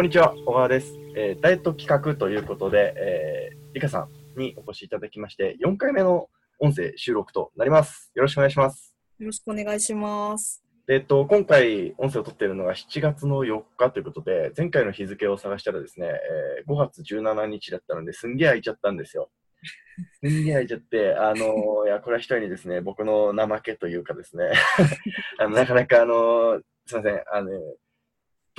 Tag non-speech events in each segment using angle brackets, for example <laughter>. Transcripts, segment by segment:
こんにちは、小川です。えーダイエット企画ということで、えー、リカさんにお越しいただきまして、4回目の音声収録となります。よろしくお願いします。よろしくお願いします。えっと、今回音声を撮っているのが7月の4日ということで、前回の日付を探したらですね、えー5月17日だったので、すんげえ空いちゃったんですよ。<laughs> すんげえ空いちゃって、あのーいや、これは一人にですね、僕の怠けというかですね、<laughs> あのなかなか、あのーすいません、あの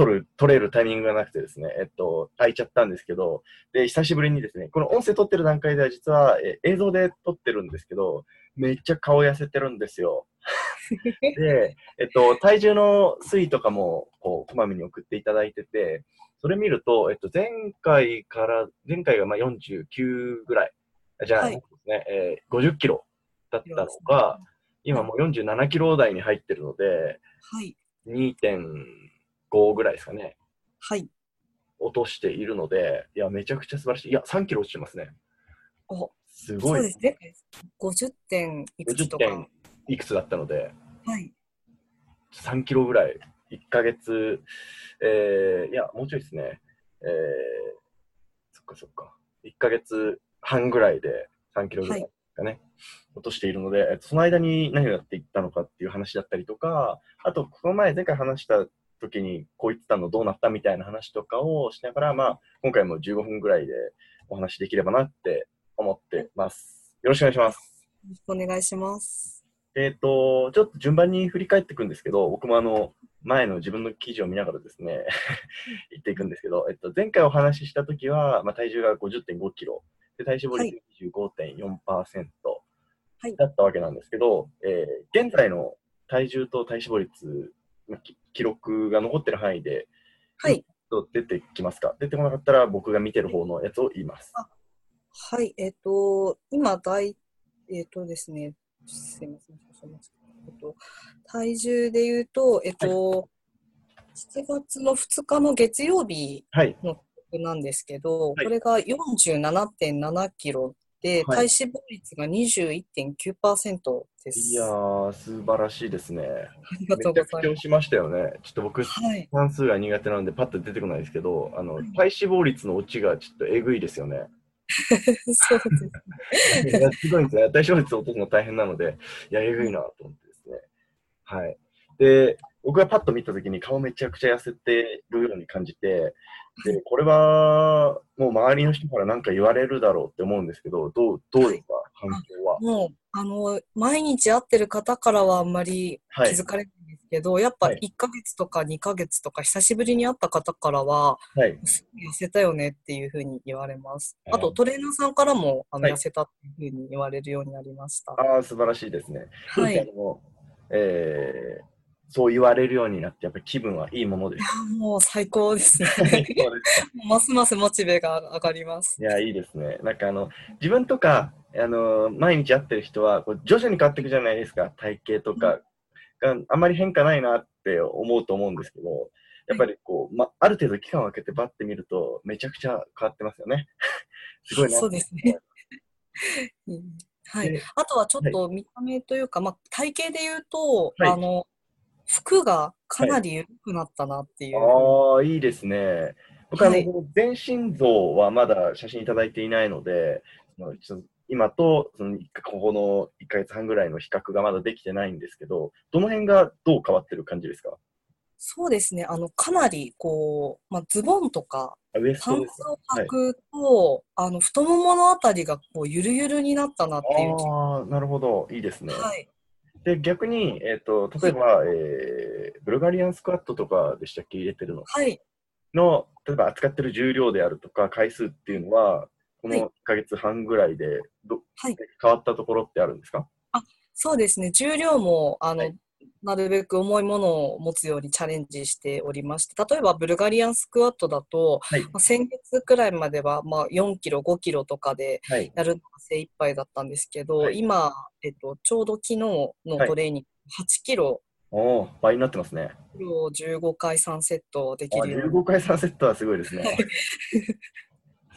撮る、撮れるタイミングがなくてですね、えっと、空いちゃったんですけど、で、久しぶりにですね、この音声撮ってる段階では実は、えー映像で撮ってるんですけど、めっちゃ顔痩せてるんですよ。<laughs> で、えっと、体重の推移とかも、こう、こまめに送っていただいてて、それ見ると、えっと、前回から、前回がまあ49ぐらい、あじゃあ、はいえー50キロだったのが、今もう47キロ台に入ってるので、はい。2.5ぐらいですかね、はい。落としているので、いや、めちゃくちゃ素晴らしい。いや、3キロ落ちてますね。お、すごい。そうですね。50点いくつ50とか。点いくつだったので、はい。3キロぐらい、1ヶ月、えー、いや、もうちょいですね。えー、そっかそっか。1ヶ月半ぐらいで3キロぐらいですかね、落としているので、えっとその間に何をやっていったのかっていう話だったりとか、あと、この前、前回話した時にこう言ってたのどうなったみたいな話とかをしながら、まあ、今回も15分ぐらいでお話できればなって思ってます。よろしくお願いします。よろしくお願いします。えっ、と、ちょっと順番に振り返っていくんですけど、僕もあの、前の自分の記事を見ながらですね、<laughs> 言っていくんですけど、えっと、前回お話ししたときは、まあ、体重が50.5キロ、で体脂肪率25.4%はいだったわけなんですけど、えー現在の体重と体脂肪率、記録が残ってる範囲で、はい。と出てきますか？出てこなかったら僕が見てる方のやつを言います。はい。えっ、と、今、大、えっ、とですね、すいません。えっと、体重で言うと、えっ、と、7月の2日の月曜日はい。なんですけど、はいこれが47.7キロで、はい体脂肪率が21.9%です。いやー、素晴らしいですね。ありがめとうございます。ちゃくちゃ押しましたよね。ちょっと僕、はい。算数が苦手なのでパッと出てこないですけど、あのはい体脂肪率のオチがちょっとえぐいですよね。<laughs> そうです。<laughs> いやすごいんですね。体脂肪率を落とすの大変なので、いや、えぐいなと思ってですね。はい。で、僕がパッと見たときに顔めちゃくちゃ痩せてるように感じて、で、<laughs> これはもう周りの人から何か言われるだろうって思うんですけど、どう、どうですか、反響は？もう、あの、毎日会ってる方からはあんまり気はい。づかれないんですけど、やっぱはい1ヶ月とか2ヶ月とか久しぶりに会った方からは、はい。すごい痩せたよねっていうふうに言われます。あと、トレーナーさんからも、あの、はい痩せたっていうふうに言われるようになりました。ああ、素晴らしいですね。はい。えーそう言われるようになって、やっぱり気分はいいものです。や <laughs> もう最高ですね。すかますますモチベが上がります。いや、いいですね。なんかあの、自分とか、あの、毎日会ってる人は、こう徐々に変わっていくじゃないですか。体型とかがあんまり変化ないなって思うと思うんですけど、やっぱりこう、ま、ある程度期間を空けてバッて見ると、めちゃくちゃ変わってますよね。<laughs> すごいな。そうですね。<laughs> うんはいで。あとはちょっと見た目というか、まあ、体型で言うと、はいあの、服がかなり緩くなったなっていう。ああ、いいですね。僕、はいあの、全身像はまだ写真いただいていないので、今と、その、ここの1ヶ月半ぐらいの比較がまだできてないんですけど、どの辺がどう変わってる感じですか？そうですね。あの、かなり、こう、まあ、ズボンとか、パンツを履くと、あの、太もものあたりが、こう、ゆるゆるになったなっていうあ、なるほど。いいですね。はい。で、逆に、えっ、と、例えば、えーブルガリアンスクワットとかでしたっけ？入れてるのはい。の、例えば扱ってる重量であるとか回数っていうのは、このはい1ヶ月半ぐらいでど、はい。変わったところってあるんですか？そうですね。重量も、あの、はいなるべく重いものを持つようにチャレンジしておりまして、例えばブルガリアンスクワットだと、はいまあ先月くらいまでは、まあ、4キロ、5キロとかではい。やるのが精一杯だったんですけど、はい今、えっと、ちょうど昨日のトレーニング、8キロおお、倍になってますね。を15回3セットできあるように15回3セットはすごいですね。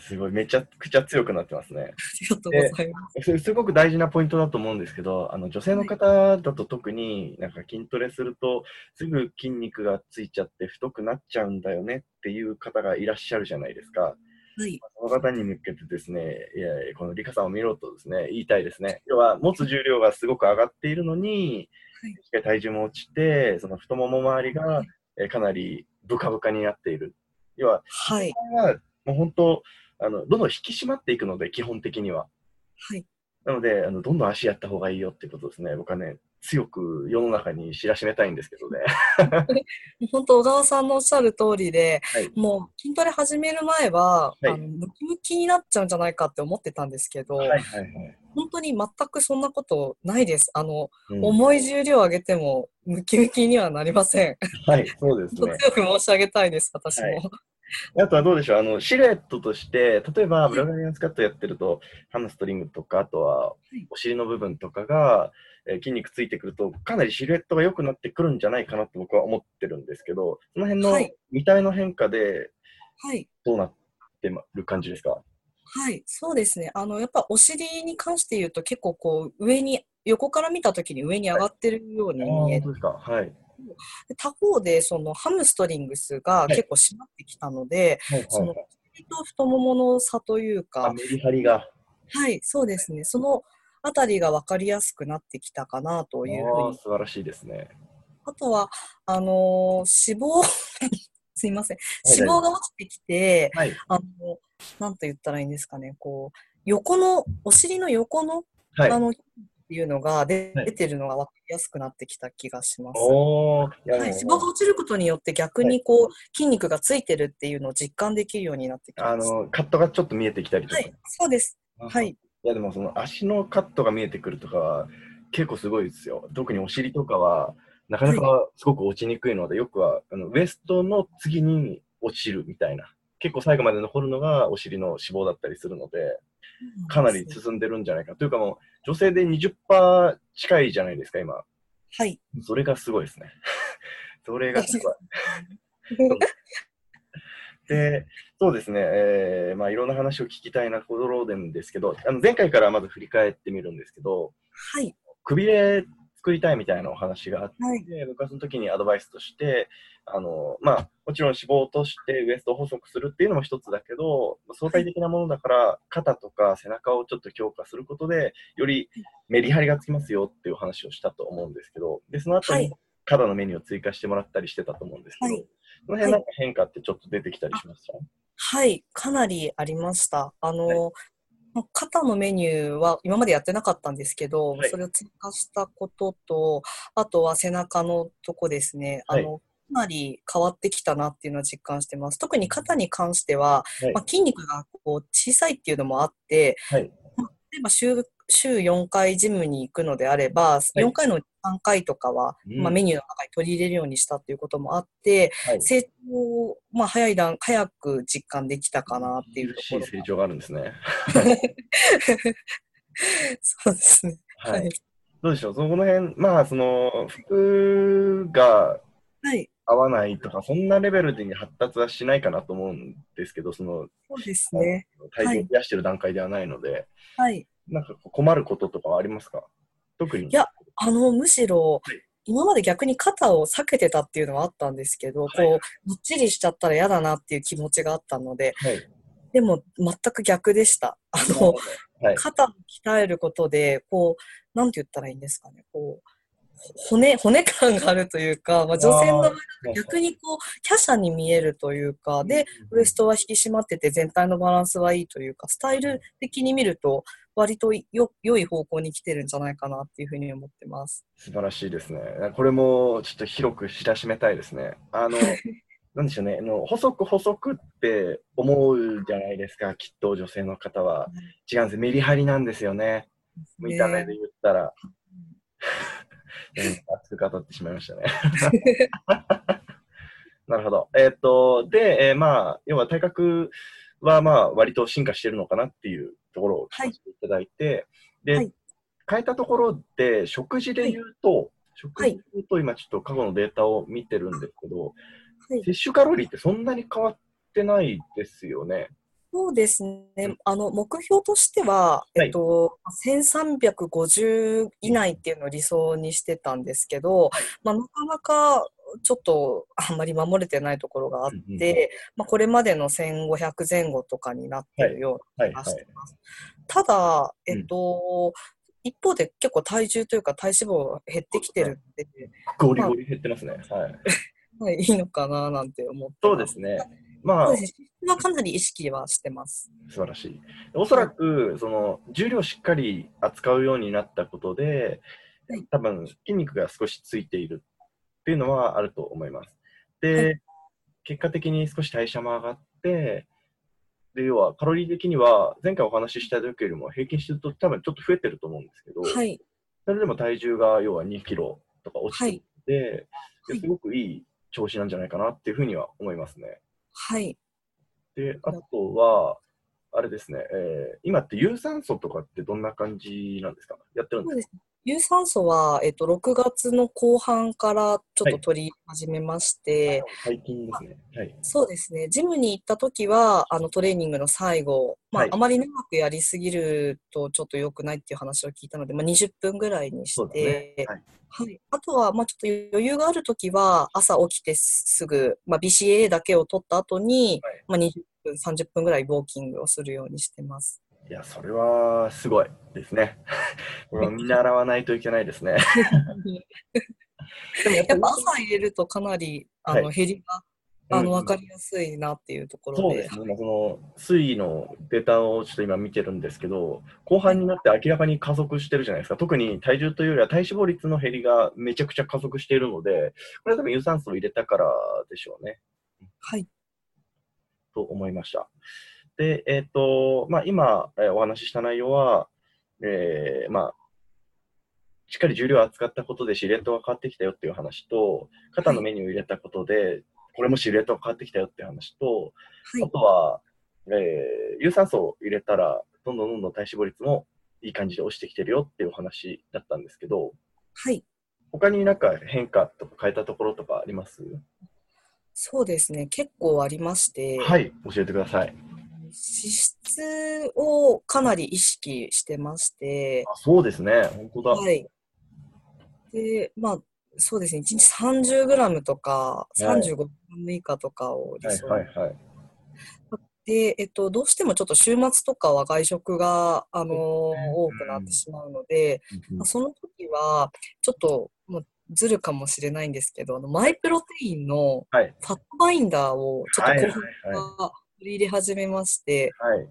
すごい、めちゃくちゃ強くなってますね。ありがとうございます。それすごく大事なポイントだと思うんですけど、あの女性の方だと特になんか筋トレするとすぐ筋肉がついちゃって太くなっちゃうんだよねっていう方がいらっしゃるじゃないですか。はい。その方に向けてですね、いやこのリカさんを見ろとですね、言いたいですね。要は持つ重量がすごく上がっているのに、はい体重も落ちて、その太もも周りがえーかなりブカブカになっている。要は、はい。これはもう本当あの、どんどん引き締まっていくので、基本的には。はい。なので、あのどんどん足やった方がいいよってことですね。僕はね、強く世の中に知らしめたいんですけどね。<laughs> 本当、小川さんのおっしゃる通りで、はい。もう筋トレ始める前は、はいあのムキムキになっちゃうんじゃないかって思ってたんですけど、はいはいはい。本当に全くそんなことないです。あの、うん重い重量を上げてもムキムキにはなりません。はい、そうですね。<laughs> 強く申し上げたいです、私も。はいあとはどうでしょう、あのシルエットとして、例えばブラガリアンスカットやってると、ハムストリングとか、あとはいお尻の部分とかが、えー筋肉ついてくると、かなりシルエットが良くなってくるんじゃないかなと僕は思ってるんですけど、その辺のはい見た目の変化ではい。どうなってる感じですか？はい、そうですね。あの、やっぱお尻に関して言うと結構こう上に、横から見たときに上に上がってるように見える。本当ですかはい。で他方で、そのハムストリングスが結構締まってきたので、はいそのと太ももの差というあ、か、メリハリが。はい、そうですね。そのあたりが分かりやすくなってきたかなというふうに。素晴らしいですね。あとは、あのー脂肪、<laughs> すいません。はい脂肪が落ちてきて、はい。あの、なんと言ったらいいんですかね、こう、横の、お尻の横の、はい。あの、いうのが出てるのが分かりやすくなってきた気がします。おー、いやはい、脂肪が落ちることによって逆にこう、筋肉がついてるっていうのを実感できるようになってきあました。の、カットがちょっと見えてきたりとか。はい、そうです。はい。いやでもその足のカットが見えてくるとかは結構すごいですよ。特にお尻とかはなかなかすごく落ちにくいので、よくはあのウエストの次に落ちるみたいな。結構最後まで残るのがお尻の脂肪だったりするので、かなり進んでるんじゃないか。というかもう女性で20%近いじゃないですか、今。はい。それがすごいですね。<laughs> それがすごい。<laughs> で、そうですね、えーまあ、いろんな話を聞きたいなところなんですけど、あの前回からまず振り返ってみるんですけど、はい。くびれ作りたいみたいなお話があって、はい。僕はその時にアドバイスとして、あのまあ、もちろん脂肪を落としてウエストを細くするっていうのも一つだけど、相対的なものだから、肩とか背中をちょっと強化することで、よりメリハリがつきますよっていう話をしたと思うんですけど、でその後にはい肩のメニューを追加してもらったりしてたと思うんですけど、はいその辺なんか変化ってちょっと出てきたりしました、はい。かなりありました。あの、肩のメニューは今までやってなかったんですけど、はいそれを追加したことと、あとは背中のとこですね。あの、かなり変わってきたなっていうのは実感してます。特に肩に関しては、はいまあ、筋肉がこう小さいっていうのもあって、はい例えば週週4回ジムに行くのであれば、4回の3回とかは、うんまあ、メニューの中に取り入れるようにしたっていうこともあって、はい成長を、まあ、早い段、早く実感できたかなっていうところ成長があるんですね。<laughs> そうですね。ははいい。どうでしょう、その辺、まあ、その服がはい。合わないとか、そんなレベルで発達はしないかなと思うんですけど、そのそうですね。体重を増やしてる段階ではないので、はい。なんか困ることとかはありますか？特に。いやあの、むしろはい、今まで逆に肩を避けてたっていうのはあったんですけど、はい。こう、もっちりしちゃったら嫌だなっていう気持ちがあったので、はい。でも全く逆でした。あの、はい。肩を鍛えることで、こう、なんて言ったらいいんですかね、こう、骨、骨感があるというか、まあ、女性の場合逆にこう、華奢に見えるというか、で、ウエストは引き締まってて全体のバランスはいいというか、スタイル的に見ると、割とよ良い方向に来てるんじゃないかなっていうふうに思ってます。素晴らしいですね。これもちょっと広く知らしめたいですね。あの、<laughs> なんでしょうね、あの細く細くって思うじゃないですか、きっと女性の方は。違うんです、メリハリなんですよね。見た目で言ったら。うん <laughs> 熱く語ってしまいましたね。<laughs> なるほど。えっ、と、で、えーまあ、要は体格はまあ、割と進化してるのかなっていうところを聞かせていただいて、で、はい。変えたところで、食事で言うと、食事で言うと、今ちょっと過去のデータを見てるんですけど、はい。摂取カロリーってそんなに変わってないですよね。そうですね、あの目標としては、えっと、1350以内っていうのを理想にしてたんですけど、まあ、なかなかちょっとあんまり守れてないところがあって、うんうん、まあ、これまでの1500前後とかになってるような気がしてます。ただ、えっと、うん、一方で結構体重というか体脂肪減ってきてるんで、ゴリゴリ減ってますね。はい。<laughs> はい、いいのかななんて思って。そうですね。まあ、はかなり意識はしてます。素晴らしい。おそらく、その、重量しっかり扱うようになったことで、はい、多分、筋肉が少しついているっていうのはあると思います。で、はい、結果的に少し代謝も上がって、で、要は、カロリー的には、前回お話しした時よりも平均してると多分ちょっと増えてると思うんですけど、はい、それでも体重が要は2キロとか落ちてて、はい、すごくいい調子なんじゃないかなっていうふうには思いますね。はい。で、あとは、あれですね、えー、今って有酸素とかってどんな感じなんですか？やってるんですか？有酸素は、えっと、6月の後半からちょっと取り始めまして、はい、最近ですね、はい。そうですね。ジムに行った時は、あの、トレーニングの最後、まあ、はい、あまり長くやりすぎるとちょっと良くないっていう話を聞いたので、まあ、20分ぐらいにして、ね、はい、はい。あとは、まあ、ちょっと余裕がある時は、朝起きてすぐ、まあ、BCA だけを取った後に、まあ、20分、30分ぐらいウォーキングをするようにしてます。いや、それはすごいですね。これを見習わないといけないですね。<laughs> でもやっぱ朝入れるとかなりあの、減りが、あの分かりやすいなっていうところで。そうですね、この推移のデータをちょっと今見てるんですけど、後半になって明らかに加速してるじゃないですか、特に体重というよりは体脂肪率の減りがめちゃくちゃ加速しているので、これは多分有酸素を入れたからでしょうね。はい。と思いました。で、えっ、ー、と、まあ、今、えー、お話しした内容は、えー、まあ、しっかり重量を扱ったことでシルエットが変わってきたよっていう話と、肩のメニューを入れたことで、これもシルエットが変わってきたよっていう話と、はい、あとは、えー、有酸素を入れたら、どんどんどんどん体脂肪率もいい感じで落ちてきてるよっていうお話だったんですけど、はい。他になんか変化とか変えたところとかあります？そうですね、結構ありまして。はい、教えてください。脂質をかなり意識してまして。あそうですね、本当だ。はい。で、まあ、そうですね、1日30グラムとか、35グラム以下とかを理想、はいはいはい、で、えっと、どうしてもちょっと週末とかは外食が、あのー、多くなってしまうので、まあ、その時は、ちょっと、もうずるかもしれないんですけど、あのマイプロテインのファットバインダーをちょっと後半は取り入れ始めまして、はい、ちょっ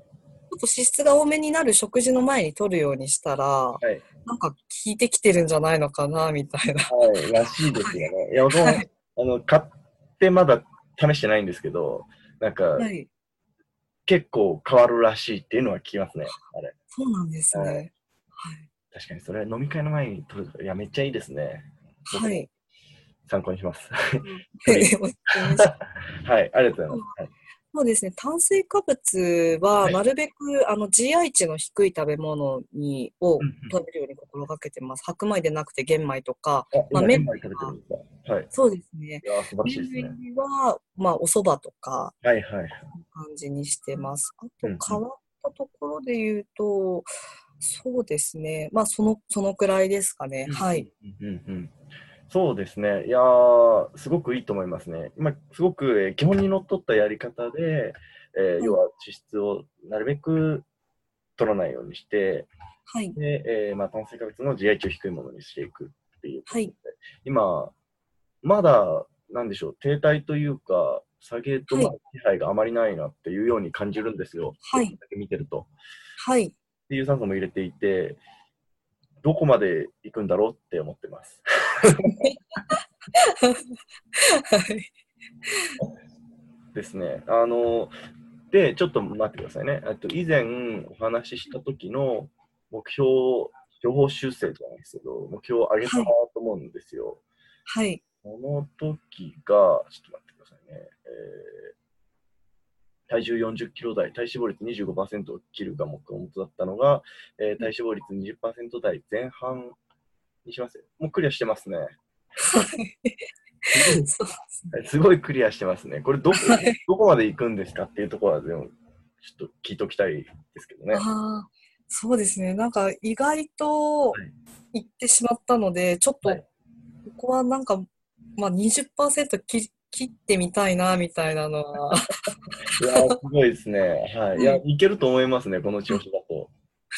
と脂質が多めになる食事の前に取るようにしたら、はい、なんか効いてきてるんじゃないのかな、みたいな。はい、らしいですよね。いや、僕も、はい、あの、買ってまだ試してないんですけど、なんか、はい、結構変わるらしいっていうのは聞きますね、あれ。そうなんですね。はい。確かに、それ飲み会の前に取るいや、めっちゃいいですね。はい。参考に <laughs> します。はい、ありがとうございます。はいそうですね、炭水化物はなるべく、はい、あの GI 値の低い食べ物にを食べるように心がけてます。白米でなくて玄米とか、まあ、麺米食べてるんですか、はい、そうですね。いや素晴らしいですね。は、まあ、お蕎麦とか、はいはい、感じにしてます。あと、変わったところで言うと、そうですね、まあ、その、そのくらいですかね。はい。うんうんうんそうですね。いやすごくいいと思いますね。今、すごく、えー、基本にのっとったやり方で、えー、要は脂質をなるべく取らないようにして、はい。で、えー、まあ、炭水化物の GI 値を低いものにしていくっていう。はい。今、まだ、なんでしょう、停滞というか、下げとの気配があまりないなっていうように感じるんですよ。はい。だけ見てると。はい。っていう酸素も入れていて、どこまで行くんだろうって思ってます。はい、ですね。あの、で、ちょっと待ってくださいね。と以前お話しした時の目標、情報修正じゃないですけど、目標を上げたなと思うんですよ。はい。この時が、ちょっと待ってくださいね。えー体重40キロ台、体脂肪率25%を切るが目標だったのが、えー、体脂肪率20%台前半にしますよ。もうクリアしてますね。すごいクリアしてますね。これどこ、どこまで行くんですかっていうところは、でも、ちょっと聞いておきたいですけどね。そうですね。なんか意外とい行ってしまったので、ちょっと、はいここはなんか、まあ20%切切ってみたいな、みたいなのは。あいやーすごいですね。はい。いや、いけると思いますね、この調子だと。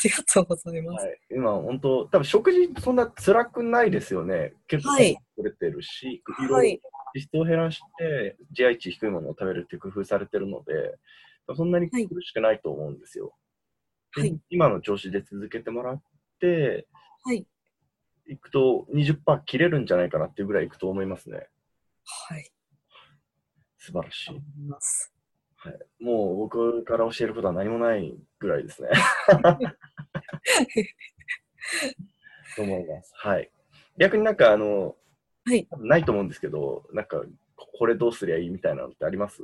りがとうございます。はい。今、本当多分食事そんな辛くないですよね。結構はい取れてるし、はい脂質を減らして、GI 値低いものを食べるって工夫されてるので、そんなに苦しくないと思うんですよ。ではい今の調子で続けてもらって、はい。いくと20%切れるんじゃないかなっていうぐらいいくと思いますね。はい。素晴らしい。思い。もう僕から教えることは何もないぐらいですね。<laughs> と思います。はい。逆になんかあの、はい。ないと思うんですけど、なんか、これどうすりゃいいみたいなのってあります？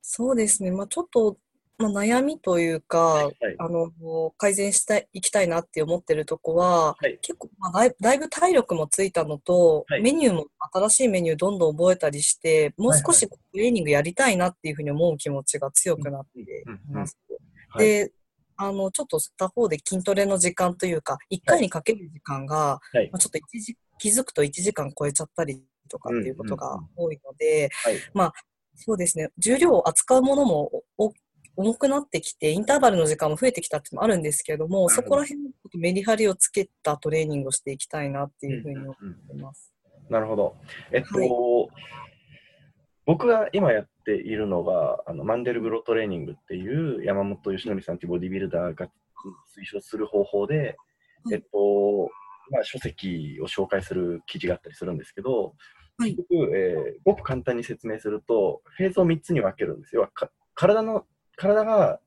そうですね。まあちょっと、まあ、悩みというか、はい。あの、改善したい、いきたいなって思ってるとこは、はい結構、まあ、だいぶ体力もついたのと、はいメニューも新しいメニューどんどん覚えたりして、もう少しトレーニングやりたいなっていうふうに思う気持ちが強くなっています。はいで、あの、ちょっと他方で筋トレの時間というか、1回にかける時間が、はいまあ、ちょっと一時気づくと1時間超えちゃったりとかっていうことが多いので、はい。そうですね。重量を扱うものもお重くなってきて、インターバルの時間も増えてきたってもあるんですけども、そこら辺のメリハリをつけたトレーニングをしていきたいなっていうふうに思ってます。なるほど。えっと、はい僕が今やっているのが、あのマンデルグロトレーニングっていう山本義則さんというボディビルダーが推奨する方法で、はいえっと、まあ、書籍を紹介する記事があったりするんですけど、はい結局、えーごく簡単に説明すると、フェーズを3つに分けるんですよ。か体の、体がは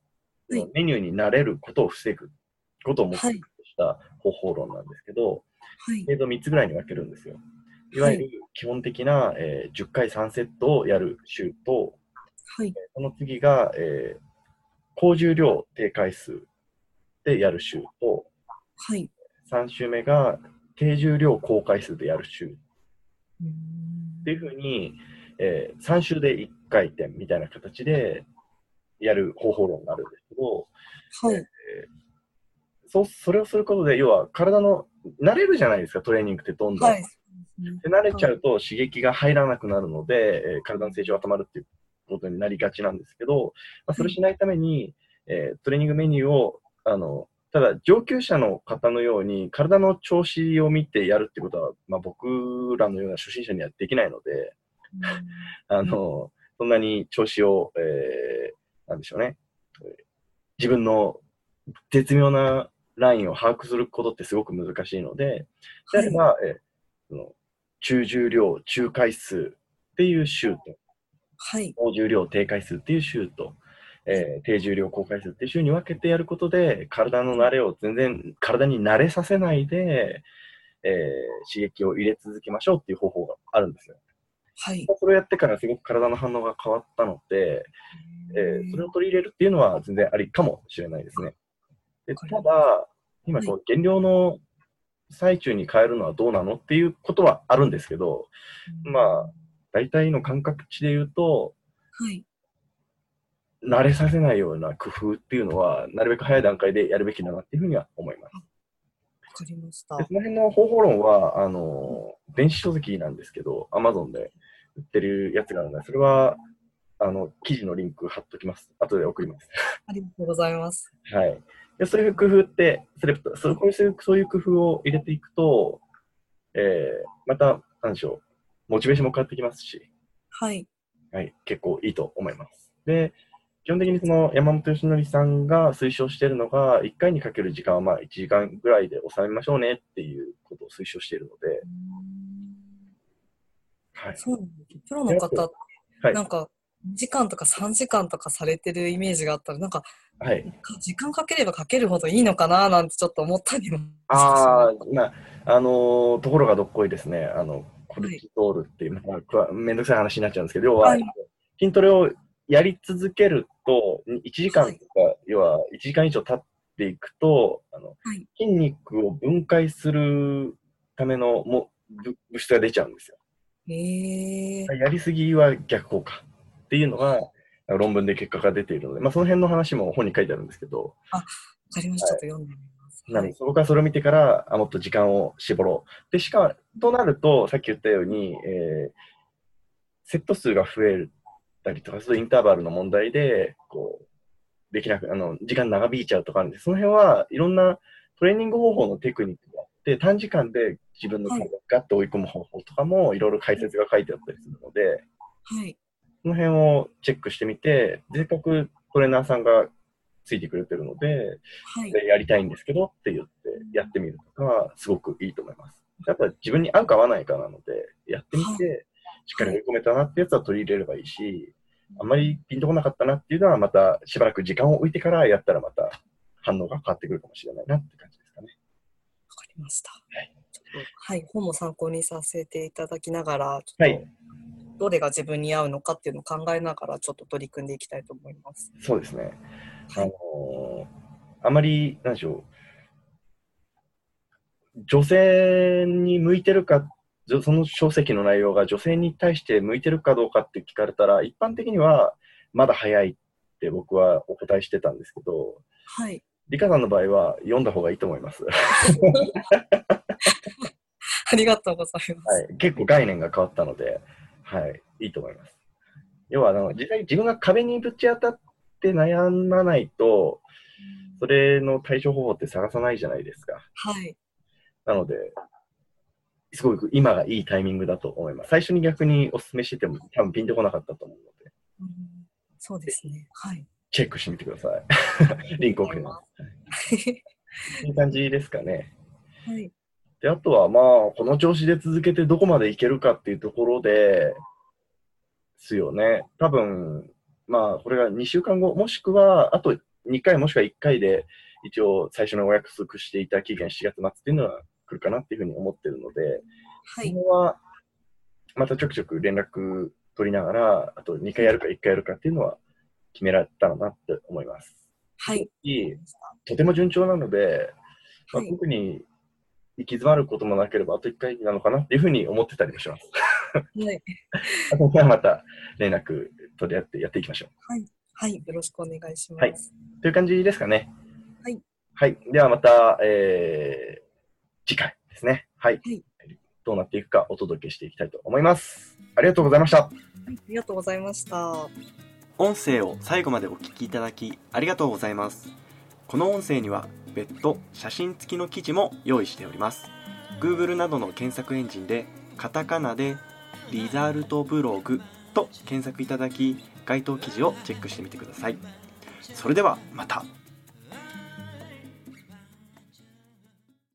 いメニューになれることを防ぐことを目はい的とした方法論なんですけど、はいフ。ェーズを3つぐらいに分けるんですよ。いわゆる基本的な、えー10回3セットをやる週と、はい。その次が、えー高重量低回数でやる週と、はい。3週目が低重量高回数でやる週っていうふうに、え3週で1回転みたいな形でやる方法論があるんですけど、はい。そそれをすることで、要は体の慣れるじゃないですか、トレーニングってどんどん。はい。で慣れちゃうと刺激が入らなくなるので、えー体の成長が止まるっていうことになりがちなんですけど、まあ、それしないために、えートレーニングメニューを、あの、ただ上級者の方のように体の調子を見てやるってことは、まあ、僕らのような初心者にはできないので、あの、そんなに調子を、えーなんでしょうね、えー自分の絶妙なラインを把握することってすごく難しいので、であれば、えーその中重量、中回数っていう週と、はい。高重量、低回数っていう週と、えー低重量、高回数っていう週に分けてやることで、体の慣れを全然体に慣れさせないで、えー刺激を入れ続けましょうっていう方法があるんですよ。はい。それをやってからすごく体の反応が変わったので、えーそれを取り入れるっていうのは全然ありかもしれないですね。でただ、今こう減量の最中に変えるのはどうなのっていうことはあるんですけど、まあ、大体の感覚値で言うと、はい。慣れさせないような工夫っていうのは、なるべく早い段階でやるべきだなっていうふうには思います。わかりましたで。その辺の方法論は、あの、電子書籍なんですけど、Amazon で売ってるやつがあるので、それは、あの、記事のリンク貼っときます。後で送ります。<laughs> ありがとうございます。はい。でそういう工夫って、それそうこういうそういう工夫を入れていくと、えー、また、なんでしょう、モチベーションも変わってきますし、はい。はい、結構いいと思います。で、基本的にその山本義則さんが推奨しているのが、1回にかける時間はまあ1時間ぐらいで収めましょうねっていうことを推奨しているので、はい。そうなんです。プロの方、はいなんか、2時間とか3時間とかされてるイメージがあったら、なんか、はい。か時間かければかけるほどいいのかななんてちょっと思ったりも。ああ、まあ、あのーところがどっこいですね。あの、コルチゾールっていう、まあくわめんどくさい話になっちゃうんですけど、要は、はい筋トレをやり続けると、1時間とか、要は1時間以上経っていくと、あのはい筋肉を分解するためのも物物質が出ちゃうんですよ。へえやりすぎは逆効果っていうのが、論文で結果が出ているので、まあ、その辺の話も本に書いてあるんですけど、わかりました。ちょっと読んでみます。なので、そこからそれを見てから、あもっと時間を絞ろう。で、しかも、となると、さっき言ったように、えーセット数が増えたりとかするインターバルの問題で、こう、できなく、あの、時間長引いちゃうとかあるんで、その辺はいろんなトレーニング方法のテクニックがあって、短時間で自分の体をガッと追い込む方法とかもいろいろ解説が書いてあったりするので、はい。その辺をチェックしてみて、せっかくトレーナーさんがついてくれてるので、はい。でやりたいんですけどって言ってやってみるとか、すごくいいと思います。やっぱ自分に合うか合わないかなので、やってみて、しっかり追い込めたなってやつは取り入れればいいし、あんまりピンとこなかったなっていうのは、またしばらく時間を置いてからやったらまた反応が変わってくるかもしれないなって感じですかね。わかりました。はいはい、本も参考にさせていただきながら、ちょっと、はいどれが自分に合うのかっていうのを考えながら、ちょっと取り組んでいきたいと思います。そうですね。あはいのーあまり、なんでしょう、女性に向いてるか、その書籍の内容が女性に対して向いてるかどうかって聞かれたら、一般的にはまだ早いって僕はお答えしてたんですけど、はい。リカさんの場合は読んだ方がいいと思います。<laughs> ありがとうございます。はい、結構概念が変わったので、はい、いいと思います。要はあの、実際自分が壁にぶち当たって悩まないと、それの対処方法って探さないじゃないですか。はい。なので、すごく今がいいタイミングだと思います。最初に逆にお勧めしてても多分ピンとこなかったと思うので、うんそうですね。はい。チェックしてみてください。リンク送ります。いい感じですかね。はい。で、あとはまあ、この調子で続けてどこまでいけるかっていうところで、すよね。多分、まあ、これが2週間後、もしくは、あと2回もしくは1回で、一応最初のお約束していた期限7月末っていうのは来るかなっていうふうに思ってるので、はい。ここは、またちょくちょく連絡取りながら、あと2回やるか1回やるかっていうのは決められたらなって思います。はい。とても順調なので、まあ、はい特に行き詰まることもなければ、あと1回なのかなっていうふうに思ってたりもします。はい。<laughs> あとはまた連絡取り合ってやっていきましょう。はい。よろしくお願いします。はいという感じですかね。はい。はい。ではまた、えー、次回ですね。はい。はいどうなっていくかお届けしていきたいと思います。ありがとうございました。はいありがとうございました。音声を最後までお聞きいただきありがとうございますこの音声には別途写真付きの記事も用意しております。Google などの検索エンジンでカタカナでリザルトブログと検索いただき該当記事をチェックしてみてください。それではまた。